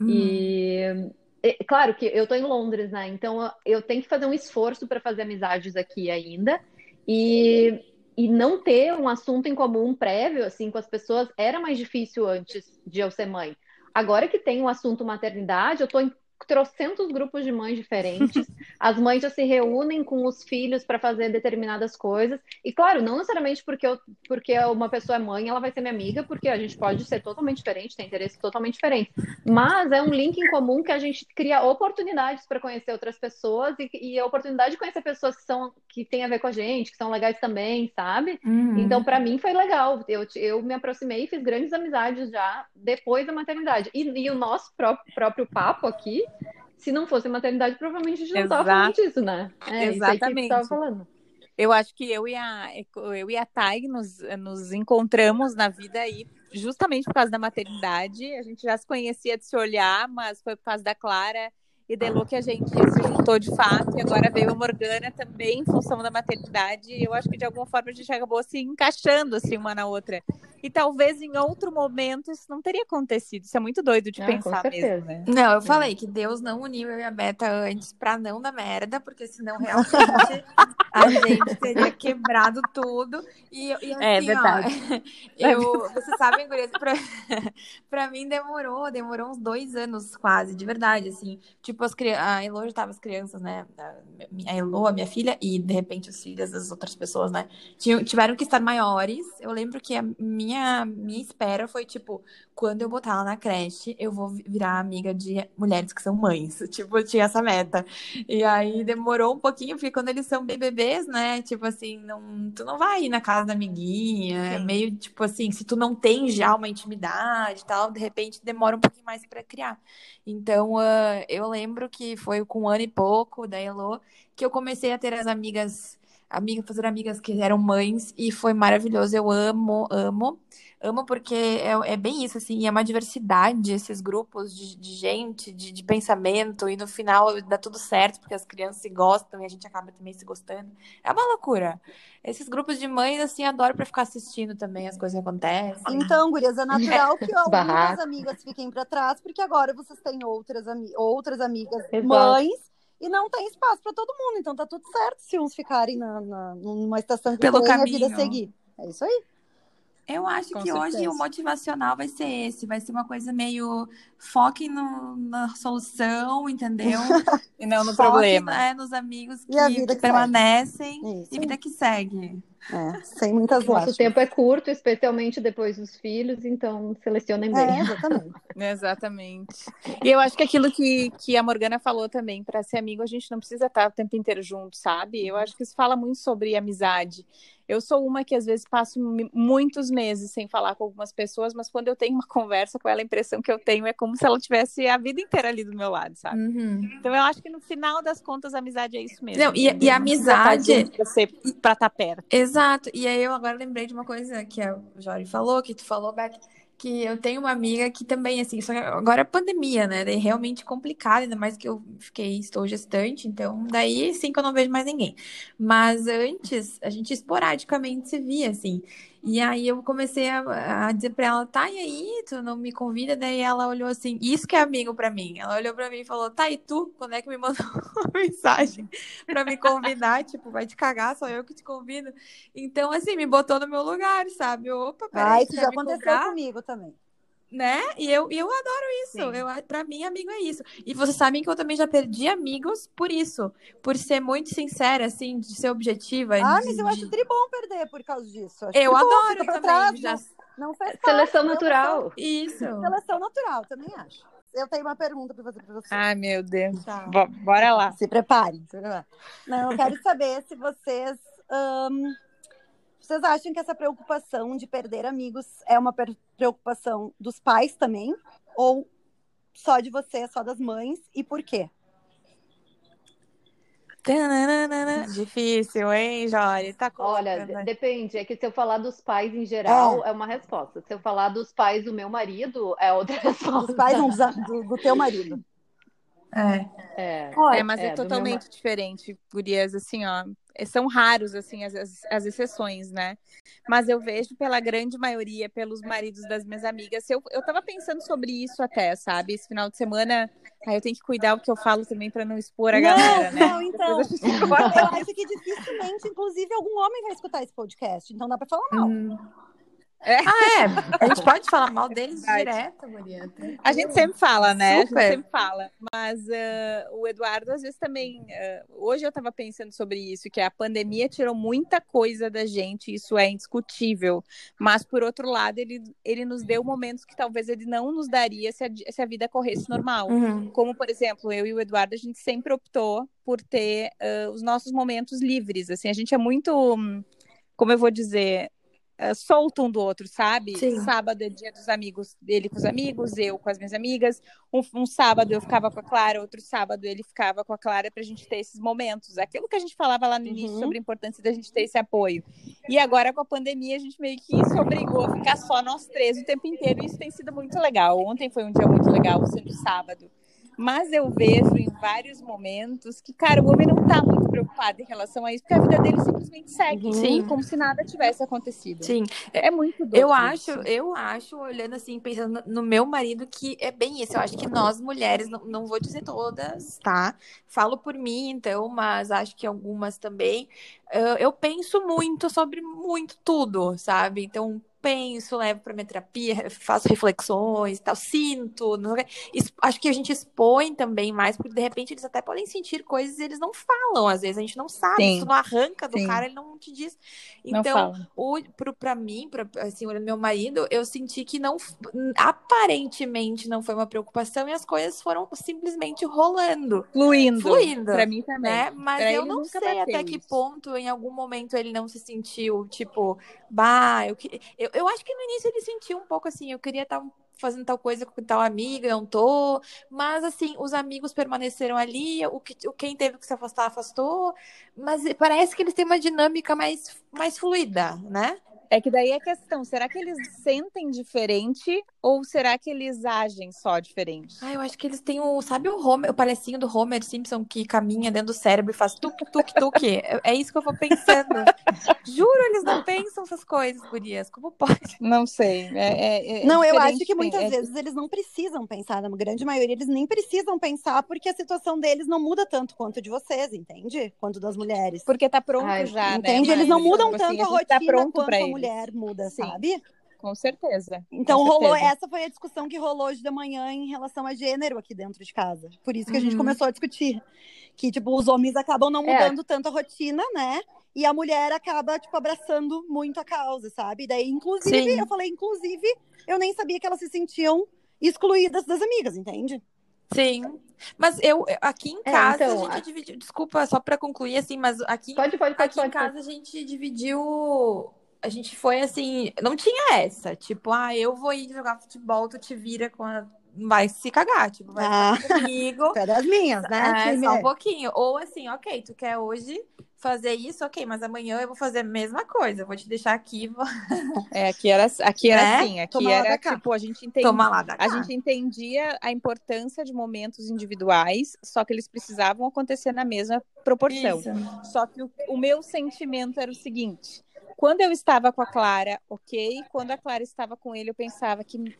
Hum. E, e, claro que eu estou em Londres, né? Então eu tenho que fazer um esforço para fazer amizades aqui ainda e e não ter um assunto em comum prévio assim com as pessoas era mais difícil antes de eu ser mãe. Agora que tem o um assunto maternidade, eu estou em trocentos grupos de mães diferentes. As mães já se reúnem com os filhos para fazer determinadas coisas. E claro, não necessariamente porque, eu, porque uma pessoa é mãe, ela vai ser minha amiga, porque a gente pode ser totalmente diferente, tem interesses totalmente diferentes. Mas é um link em comum que a gente cria oportunidades para conhecer outras pessoas e, e, a oportunidade de conhecer pessoas que são que têm a ver com a gente, que são legais também, sabe? Uhum. Então, para mim foi legal. Eu, eu me aproximei e fiz grandes amizades já depois da maternidade. E, e o nosso próprio, próprio papo aqui se não fosse maternidade, provavelmente a gente não estava falando disso, né? É, Exatamente. Isso falando. Eu acho que eu e a, eu e a Thay nos, nos encontramos na vida aí justamente por causa da maternidade. A gente já se conhecia de se olhar, mas foi por causa da Clara e Delô que a gente se juntou de fato, e agora veio a Morgana também em função da maternidade, e eu acho que de alguma forma a gente acabou se encaixando assim uma na outra. E talvez em outro momento isso não teria acontecido. Isso é muito doido de ah, pensar mesmo, né? Não, eu falei que Deus não uniu eu e a Beta antes pra não dar merda, porque senão realmente a gente teria quebrado tudo. E, e assim, é verdade. Ó, eu, vocês sabem, Gurias, pra, pra mim demorou, demorou uns dois anos quase, de verdade, assim. Tipo, as a Elo já tava as crianças, né? A Elo, a minha filha, e de repente os filhos das outras pessoas, né? tiveram que estar maiores. Eu lembro que a minha, minha espera foi, tipo, quando eu botar ela na creche, eu vou virar amiga de mulheres que são mães. Tipo, eu tinha essa meta. E aí demorou um pouquinho, porque quando eles são bebê, vez, né? Tipo assim, não, tu não vai ir na casa da amiguinha, é meio tipo assim, se tu não tem já uma intimidade e tal, de repente demora um pouquinho mais para criar. Então, uh, eu lembro que foi com um ano e pouco da Elo que eu comecei a ter as amigas, amigas, fazer amigas que eram mães, e foi maravilhoso. Eu amo, amo. Amo porque é, é bem isso, assim, é uma diversidade, esses grupos de, de gente, de, de, pensamento, e no final dá tudo certo, porque as crianças se gostam e a gente acaba também se gostando. É uma loucura. Esses grupos de mães, assim, adoro para ficar assistindo também as coisas que acontecem. Então, gurias, é natural que algumas amigas fiquem para trás, porque agora vocês têm outras, ami outras amigas Exato. mães e não tem espaço para todo mundo. Então tá tudo certo se uns ficarem na, na, numa estação que Pelo caminho. a vida seguir. É isso aí. Eu acho Com que certeza. hoje o motivacional vai ser esse, vai ser uma coisa meio foque no, na solução, entendeu? e não no foque, problema. É, nos amigos que, que permanecem e vida que segue. É, sem muitas Nosso tempo é curto, especialmente depois dos filhos, então selecionem bem. É, exatamente. exatamente. E eu acho que aquilo que, que a Morgana falou também, para ser amigo, a gente não precisa estar o tempo inteiro junto, sabe? Eu acho que isso fala muito sobre amizade. Eu sou uma que às vezes passo muitos meses sem falar com algumas pessoas, mas quando eu tenho uma conversa com ela, a impressão que eu tenho é como se ela tivesse a vida inteira ali do meu lado, sabe? Uhum. Então eu acho que no final das contas a amizade é isso mesmo. Não, e, e a amizade para estar tá perto. Exato. E aí eu agora lembrei de uma coisa que a Jori falou, que tu falou, Beth que eu tenho uma amiga que também, assim, só agora é pandemia, né? É realmente complicado, ainda mais que eu fiquei, estou gestante, então daí sim que eu não vejo mais ninguém. Mas antes, a gente esporadicamente se via, assim. E aí eu comecei a, a dizer pra ela, tá, e aí, tu não me convida? Daí ela olhou assim, isso que é amigo pra mim. Ela olhou pra mim e falou, tá, e tu? Quando é que me mandou uma mensagem pra me convidar? tipo, vai te cagar, sou eu que te convido. Então, assim, me botou no meu lugar, sabe? Opa, peraí, Ah, isso já aconteceu comigo também né? E eu, eu adoro isso. Eu, pra mim, amigo é isso. E vocês sabem que eu também já perdi amigos por isso. Por ser muito sincera, assim, de ser objetiva. Ah, de, mas eu acho tribom perder por causa disso. Acho eu adoro também. Trás, já... Não faz Seleção natural. Isso. Seleção natural, também acho. Eu tenho uma pergunta para fazer para você. Ai, meu Deus. Tá. Bora lá. Se preparem. Se preparem. Não, eu quero saber se vocês... Um vocês acham que essa preocupação de perder amigos é uma preocupação dos pais também? Ou só de você, só das mães? E por quê? Difícil, hein, Jori? Tá Olha, depende. É que se eu falar dos pais em geral, é. é. uma resposta. Se eu falar dos pais do meu marido, é outra resposta. Dos pais do, do teu marido. É. É, é mas é, é totalmente meu... diferente, gurias, assim, ó. São raros, assim, as, as, as, exceções, né? Mas eu vejo pela grande maioria, pelos maridos das minhas amigas. Eu, eu tava pensando sobre isso até, sabe? Esse final de semana, aí eu tenho que cuidar o que eu falo também para não expor a não, galera, né? Não, então. eu acho que dificilmente, inclusive, algum homem vai escutar esse podcast, então dá para falar mal. Hum. É. Ah, é? A gente pode falar mal deles direto, Maria. A gente sempre fala, né? Super. A gente sempre fala. Mas uh, o Eduardo, às vezes, também. Uh, hoje eu estava pensando sobre isso, que a pandemia tirou muita coisa da gente, isso é indiscutível. Mas, por outro lado, ele, ele nos deu momentos que talvez ele não nos daria se a, se a vida corresse normal. Uhum. Como, por exemplo, eu e o Eduardo, a gente sempre optou por ter uh, os nossos momentos livres. Assim, a gente é muito. Como eu vou dizer, uh, solto um do outro, sabe? Sim. Sábado é dia dos amigos dele com os amigos, eu com as minhas amigas. Um, um, sábado eu ficava com a Clara, outro sábado ele ficava com a Clara pra gente ter esses momentos. Aquilo que a gente falava lá no início uhum. sobre a importância da gente ter esse apoio. E agora com a pandemia a gente meio que se obrigou a ficar só nós três o tempo inteiro e isso tem sido muito legal. Ontem foi um dia muito legal, sendo sábado. Mas eu vejo em vários momentos que, cara, o homem não tá muito preocupado em relação a isso, porque a vida dele simplesmente segue, Sim. como se nada tivesse acontecido. Sim. É muito doido. Eu acho, eu acho, olhando assim, pensando no meu marido, que é bem isso. Eu acho que nós mulheres, não, não vou dizer todas, tá? Falo por mim, então, mas acho que algumas também. Eu penso muito sobre muito tudo, sabe? Então, penso, levo para minha terapia, faço reflexões, tal, sinto. Não... Acho que a gente expõe também mais, porque de repente eles até podem sentir coisas e eles não falam, às vezes a gente não sabe, Sim. isso não arranca do Sim. cara, ele não te diz. Então, pra mim, pra, assim, olhando meu marido, eu senti que não, aparentemente não foi uma preocupação e as coisas foram simplesmente rolando. Fluindo. Fluindo. Pra mim também. Né? Mas pra eu não sei até que ponto, em algum momento, ele não se sentiu, tipo, bah, eu, eu, eu acho que no início ele sentiu um pouco assim, eu queria estar fazendo tal coisa com tal amiga, não tô. Mas assim, os amigos permaneceram ali, o que, o quem teve que se afastar, afastou. Mas parece que eles têm uma dinâmica mais, mais fluida, né? É que daí é a questão, será que eles sentem diferente ou será que eles agem só diferente? Ah, eu acho que eles têm o, sabe o Homer, o palhacinho do Homer Simpson que caminha dentro do cérebro e faz tuk tuk tuk. é, é isso que eu vou pensando. Juro, eles não pensam essas coisas, gurias. Como pode? Não sei. É, é, é não, eu acho que muitas é vezes eles não precisam pensar, na grande maioria eles nem precisam pensar porque a situação deles não muda tanto quanto de vocês, entende? Quanto das mulheres. Porque tá pronto Ai, já, né, entende? né? Eles não mudam tipo assim, tanto a, a rotina tá quanto a mulher muda, Sim. sabe? Com certeza. Então com rolou, certeza. essa foi a discussão que rolou hoje da manhã em relação a gênero aqui dentro de casa. Por isso que a gente uhum. começou a discutir. Que, tipo, os homens acabam não é. mudando é. tanto a rotina, né? E a mulher acaba, tipo, abraçando muito a causa, sabe? Daí, inclusive, Sim. eu falei, inclusive, eu nem sabia que elas se sentiam excluídas das amigas, entende? Sim. Mas eu, aqui em é, casa, é, então, a gente a... dividiu. Desculpa, só para concluir, assim, mas aqui, pode, pode, pode, aqui pode, em casa a gente dividiu. A gente foi assim. Não tinha essa. Tipo, ah, eu vou ir jogar futebol, tu te vira com a. Vai se cagar, tipo, vai ah, comigo. É das minhas, né? É, só um pouquinho. Ou assim, ok, tu quer hoje fazer isso, ok, mas amanhã eu vou fazer a mesma coisa, vou te deixar aqui. Vou... É, aqui era, aqui era né? assim, aqui Toma era tipo, a gente entendia, a gente entendia a importância de momentos individuais, só que eles precisavam acontecer na mesma proporção. Isso. Só que o, o meu sentimento era o seguinte, quando eu estava com a Clara, ok, quando a Clara estava com ele, eu pensava que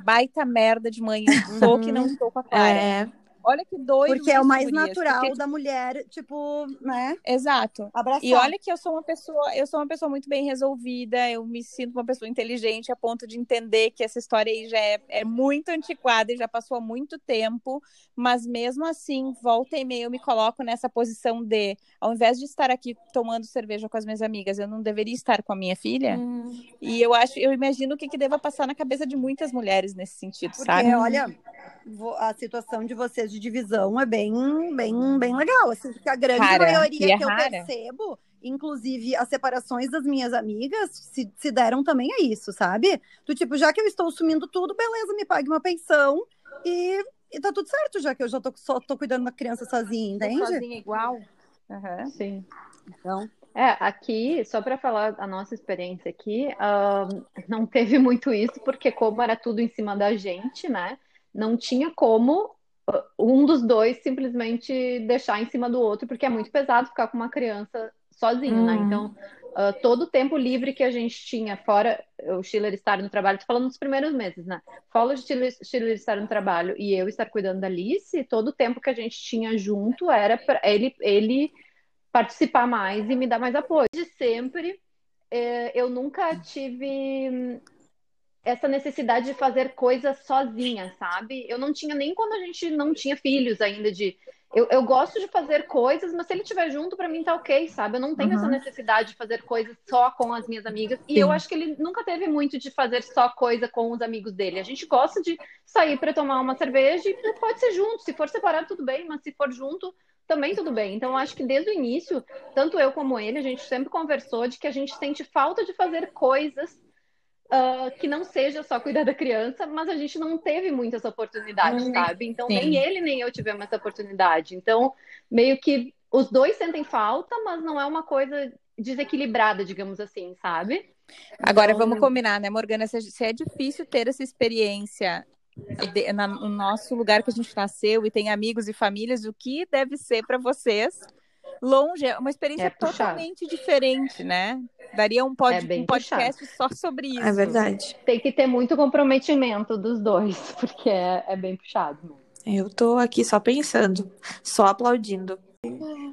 baita merda de manhã, sou que não estou com a Clara. É. Olha que doido. Porque é o mais gurias, natural porque... da mulher, tipo, né? Exato. Abraçar. E olha que eu sou uma pessoa, eu sou uma pessoa muito bem resolvida, eu me sinto uma pessoa inteligente a ponto de entender que essa história aí já é, é muito antiquada e já passou há muito tempo, mas mesmo assim, volta e meia eu me coloco nessa posição de, ao invés de estar aqui tomando cerveja com as minhas amigas, eu não deveria estar com a minha filha. Hum. E eu acho, eu imagino o que, que deva passar na cabeça de muitas mulheres nesse sentido, Porque, sabe? olha, a situação de vocês de divisão é bem, bem, bem legal. Assim, porque a grande Cara, maioria é que eu rara. percebo, inclusive as separações das minhas amigas, se, se deram também a isso, sabe? Do tipo, já que eu estou sumindo tudo, beleza, me pague uma pensão e, e tá tudo certo, já que eu já tô, só tô cuidando da criança sozinha, entende? Sozinha igual. Uhum. Sim. Então. É, aqui, só para falar a nossa experiência aqui, uh, não teve muito isso, porque como era tudo em cima da gente, né? Não tinha como um dos dois simplesmente deixar em cima do outro, porque é muito pesado ficar com uma criança sozinho, né? Uhum. Então, uh, todo o tempo livre que a gente tinha, fora o Schiller estar no trabalho, tô falando dos primeiros meses, né? Fora o Schiller, Schiller estar no trabalho e eu estar cuidando da Alice, todo o tempo que a gente tinha junto era para ele, ele participar mais e me dar mais apoio. De sempre, eh, eu nunca tive essa necessidade de fazer coisas sozinha, sabe? Eu não tinha nem quando a gente não tinha filhos ainda de eu, eu gosto de fazer coisas, mas se ele estiver junto, para mim tá ok, sabe? Eu não tenho uhum. essa necessidade de fazer coisas só com as minhas amigas. E Sim. eu acho que ele nunca teve muito de fazer só coisa com os amigos dele. A gente gosta de sair para tomar uma cerveja e pode ser junto. Se for separado, tudo bem, mas se for junto, também tudo bem. Então, eu acho que desde o início, tanto eu como ele, a gente sempre conversou de que a gente sente falta de fazer coisas uh, que não seja só cuidar da criança, mas a gente não teve muitas oportunidades, hum, sabe? Então, sim. nem ele nem eu tivemos essa oportunidade. Então, meio que os dois sentem falta, mas não é uma coisa desequilibrada, digamos assim, sabe? Agora, então... vamos combinar, né, Morgana? Se é difícil ter essa experiência no nosso lugar que a gente nasceu e tem amigos e famílias, o que deve ser para vocês longe, é uma experiência é totalmente diferente, né? Daria um, pod, é um podcast puxado. só sobre isso. É verdade. Tem que ter muito comprometimento dos dois, porque é, é bem puxado. Eu tô aqui só pensando, só aplaudindo.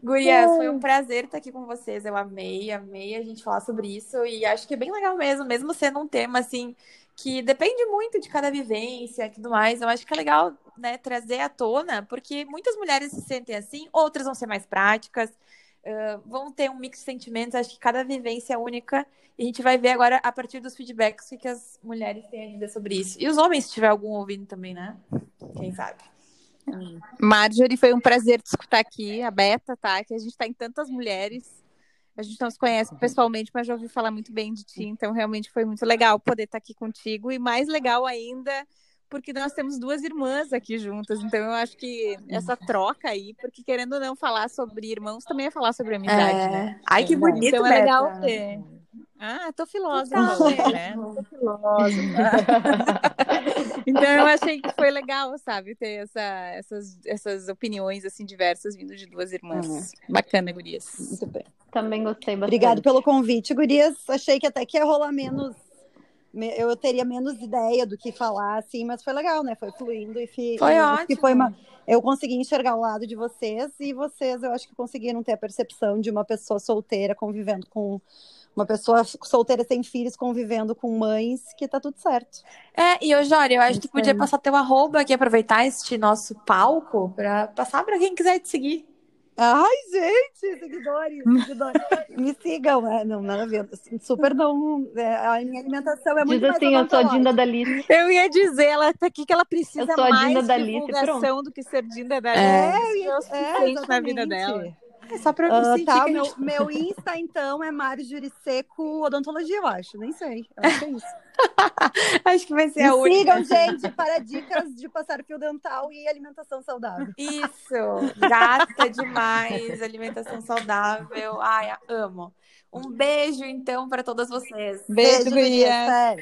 Gurias, foi um prazer estar aqui com vocês. Eu amei, amei a gente falar sobre isso. E acho que é bem legal mesmo, mesmo sendo um tema assim que depende muito de cada vivência e tudo mais. Eu acho que é legal né, trazer à tona, porque muitas mulheres se sentem assim, outras vão ser mais práticas, uh, vão ter um mix de sentimentos. Acho que cada vivência é única. E a gente vai ver agora, a partir dos feedbacks, o que, as mulheres têm a dizer sobre isso. E os homens, se tiver algum ouvindo também, né? Quem sabe? Marjorie, foi um prazer te escutar aqui, a Beta, tá? Que a gente está em tantas mulheres. A gente não se conhece pessoalmente, mas já ouvi falar muito bem de ti, então realmente foi muito legal poder estar aqui contigo. E mais legal ainda, porque nós temos duas irmãs aqui juntas, então eu acho que essa troca aí, porque querendo ou não falar sobre irmãos também é falar sobre amizade, É. né? Ai, que bonito, Então é Beta. legal ter. Ah, tô filósofa, né? Tô filósofa. então eu achei que foi legal, sabe, ter essa, essas, essas opiniões assim diversas vindo de duas irmãs. Bacana, gurias. Muito bem. Também gostei bastante. Obrigado pelo convite, Gurias. Achei que até que ia rolar menos. Eu teria menos ideia do que falar, assim, mas foi legal, né? Foi fluindo e fi- Foi e ótimo. foi uma. Eu consegui enxergar o lado de vocês e vocês, eu acho que conseguiram ter a percepção de uma pessoa solteira convivendo com uma pessoa solteira sem filhos convivendo com mães, que tá tudo certo. É, e ô, Jória, eu acho que tu podia passar teu arroba aqui, aproveitar este nosso palco pra passar pra quem quiser te seguir. Ai, gente, seguidores, seguidores. me sigam, é, não, nada a ver. Super não. é, a minha alimentação é muito Diz mais assim, eu sou a Dinda da Alice. Eu ia dizer, ela tá aqui que ela precisa Eu sou a Dinda mais divulgação do que ser Dinda da É. Isso é É, suficiente na vida dela. É só pra Ah, sentir tá, que meu, gente... meu Insta, então, é Marjorie Seco Odontologia, eu acho. Nem sei. Eu acho que é isso. Acho que vai ser Me a única. sigam, gente, para dicas de passar fio dental e alimentação saudável. Isso, gata demais, alimentação saudável. Ai, amo. Um beijo, então, para todas vocês. Beijo, gurias. Sério.